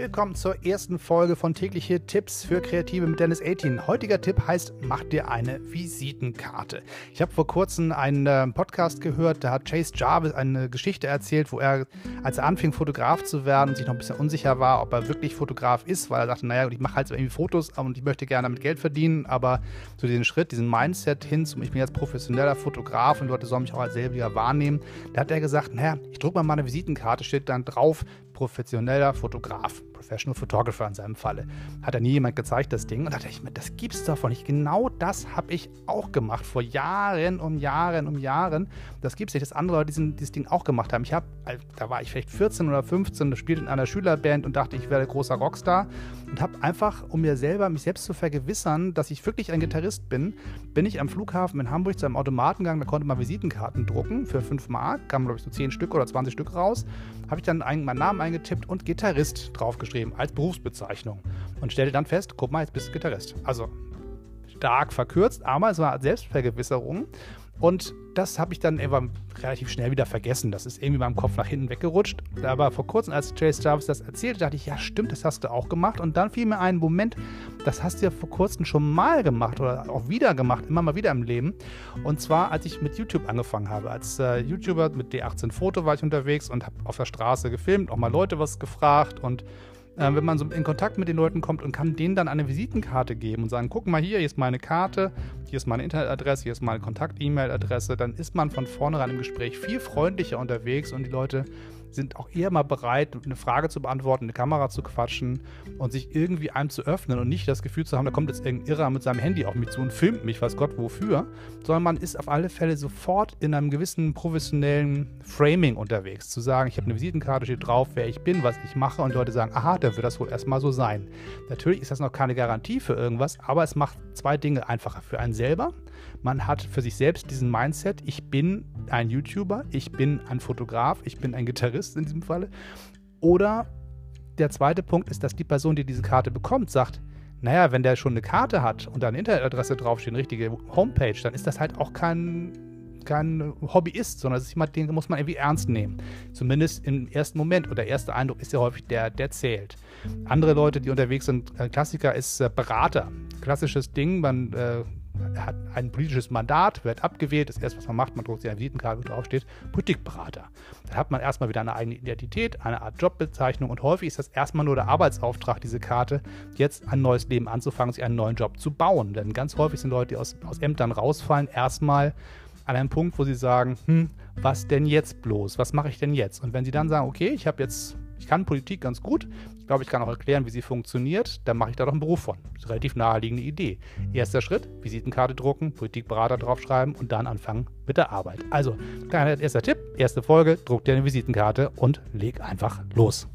willkommen zur ersten Folge von tägliche Tipps für Kreative mit Dennis 18. Heutiger Tipp heißt, mach dir eine Visitenkarte. Ich habe vor kurzem einen äh, Podcast gehört, da hat Chase Jarvis eine Geschichte erzählt, wo er, als er anfing, Fotograf zu werden, sich noch ein bisschen unsicher war, ob er wirklich Fotograf ist, weil er dachte, naja, ich mache halt so irgendwie Fotos und ich möchte gerne damit Geld verdienen, aber so diesen Schritt, diesen Mindset hin zum, ich bin jetzt professioneller Fotograf und Leute sollen mich auch als selbiger wahrnehmen, da hat er gesagt, naja, ich drücke mal meine Visitenkarte, steht dann drauf, professioneller Fotograf, Professional Photographer in seinem Falle. Hat er nie jemand gezeigt, das Ding. Und da dachte ich mir, das gibt's doch nicht. Genau das habe ich auch gemacht, vor Jahren um Jahren um Jahren. Das gibt's nicht, dass andere Leute diesen, dieses Ding auch gemacht haben. Ich habe, da war ich vielleicht 14 oder 15, spielte in einer Schülerband und dachte, ich werde großer Rockstar. Und habe einfach, um mir selber, mich selbst zu vergewissern, dass ich wirklich ein Gitarrist bin, bin ich am Flughafen in Hamburg zu einem Automaten gegangen, da konnte man Visitenkarten drucken für 5 Mark, kamen glaube ich so 10 Stück oder 20 Stück raus. Habe ich dann meinen Namen eingetippt und Gitarrist draufgeschrieben als Berufsbezeichnung und stellte dann fest, guck mal, jetzt bist du Gitarrist. Also stark verkürzt, aber es war Selbstvergewisserung. Und das habe ich dann irgendwann relativ schnell wieder vergessen. Das ist irgendwie in meinem Kopf nach hinten weggerutscht. Aber vor kurzem, als Chase Jarvis das erzählte, dachte ich, ja, stimmt, das hast du auch gemacht. Und dann fiel mir ein, Moment, das hast du ja vor kurzem schon mal gemacht oder auch wieder gemacht, immer mal wieder im Leben. Und zwar, als ich mit YouTube angefangen habe. Als äh, YouTuber mit D18 Foto war ich unterwegs und habe auf der Straße gefilmt, auch mal Leute was gefragt und äh, wenn man so in Kontakt mit den Leuten kommt und kann denen dann eine Visitenkarte geben und sagen, guck mal hier, hier ist meine Karte, hier ist meine Internetadresse, hier ist meine Kontakt-E-Mail-Adresse, dann ist man von vornherein im Gespräch viel freundlicher unterwegs und die Leute sind auch eher mal bereit, eine Frage zu beantworten, eine Kamera zu quatschen und sich irgendwie einem zu öffnen und nicht das Gefühl zu haben, da kommt jetzt irgendein Irrer mit seinem Handy auf mich zu und filmt mich, weiß Gott wofür, sondern man ist auf alle Fälle sofort in einem gewissen professionellen Framing unterwegs. Zu sagen, ich habe eine Visitenkarte, steht drauf, wer ich bin, was ich mache und Leute sagen, aha, dann wird das wohl erstmal so sein. Natürlich ist das noch keine Garantie für irgendwas, aber es macht zwei Dinge einfacher für einen selber. Man hat für sich selbst diesen Mindset, ich bin ein YouTuber, ich bin ein Fotograf, ich bin ein Gitarrist in diesem Falle. Oder der zweite Punkt ist, dass die Person, die diese Karte bekommt, sagt, naja, wenn der schon eine Karte hat und da eine Internetadresse draufsteht, eine richtige Homepage, dann ist das halt auch kein, kein Hobbyist, sondern das ist jemand, den muss man irgendwie ernst nehmen. Zumindest im ersten Moment. Und der erste Eindruck ist ja häufig der, der zählt. Andere Leute, die unterwegs sind, Klassiker ist äh, Berater. Klassisches Ding, man äh, hat ein politisches Mandat, wird abgewählt. Das erste, was man macht, man druckt sich eine Visitenkarte, wo draufsteht, Politikberater. Dann hat man erstmal wieder eine eigene Identität, eine Art Jobbezeichnung und häufig ist das erstmal nur der Arbeitsauftrag, diese Karte, jetzt ein neues Leben anzufangen, sich einen neuen Job zu bauen. Denn ganz häufig sind Leute, die aus, aus Ämtern rausfallen, erstmal an einem Punkt, wo sie sagen, hm, was denn jetzt bloß? Was mache ich denn jetzt? Und wenn sie dann sagen, okay, ich habe jetzt ich kann Politik ganz gut. Ich glaube, ich kann auch erklären, wie sie funktioniert. Dann mache ich da doch einen Beruf von. Das ist relativ naheliegende Idee. Erster Schritt, Visitenkarte drucken, Politikberater draufschreiben und dann anfangen mit der Arbeit. Also, kleiner erster Tipp, erste Folge, druck dir eine Visitenkarte und leg einfach los.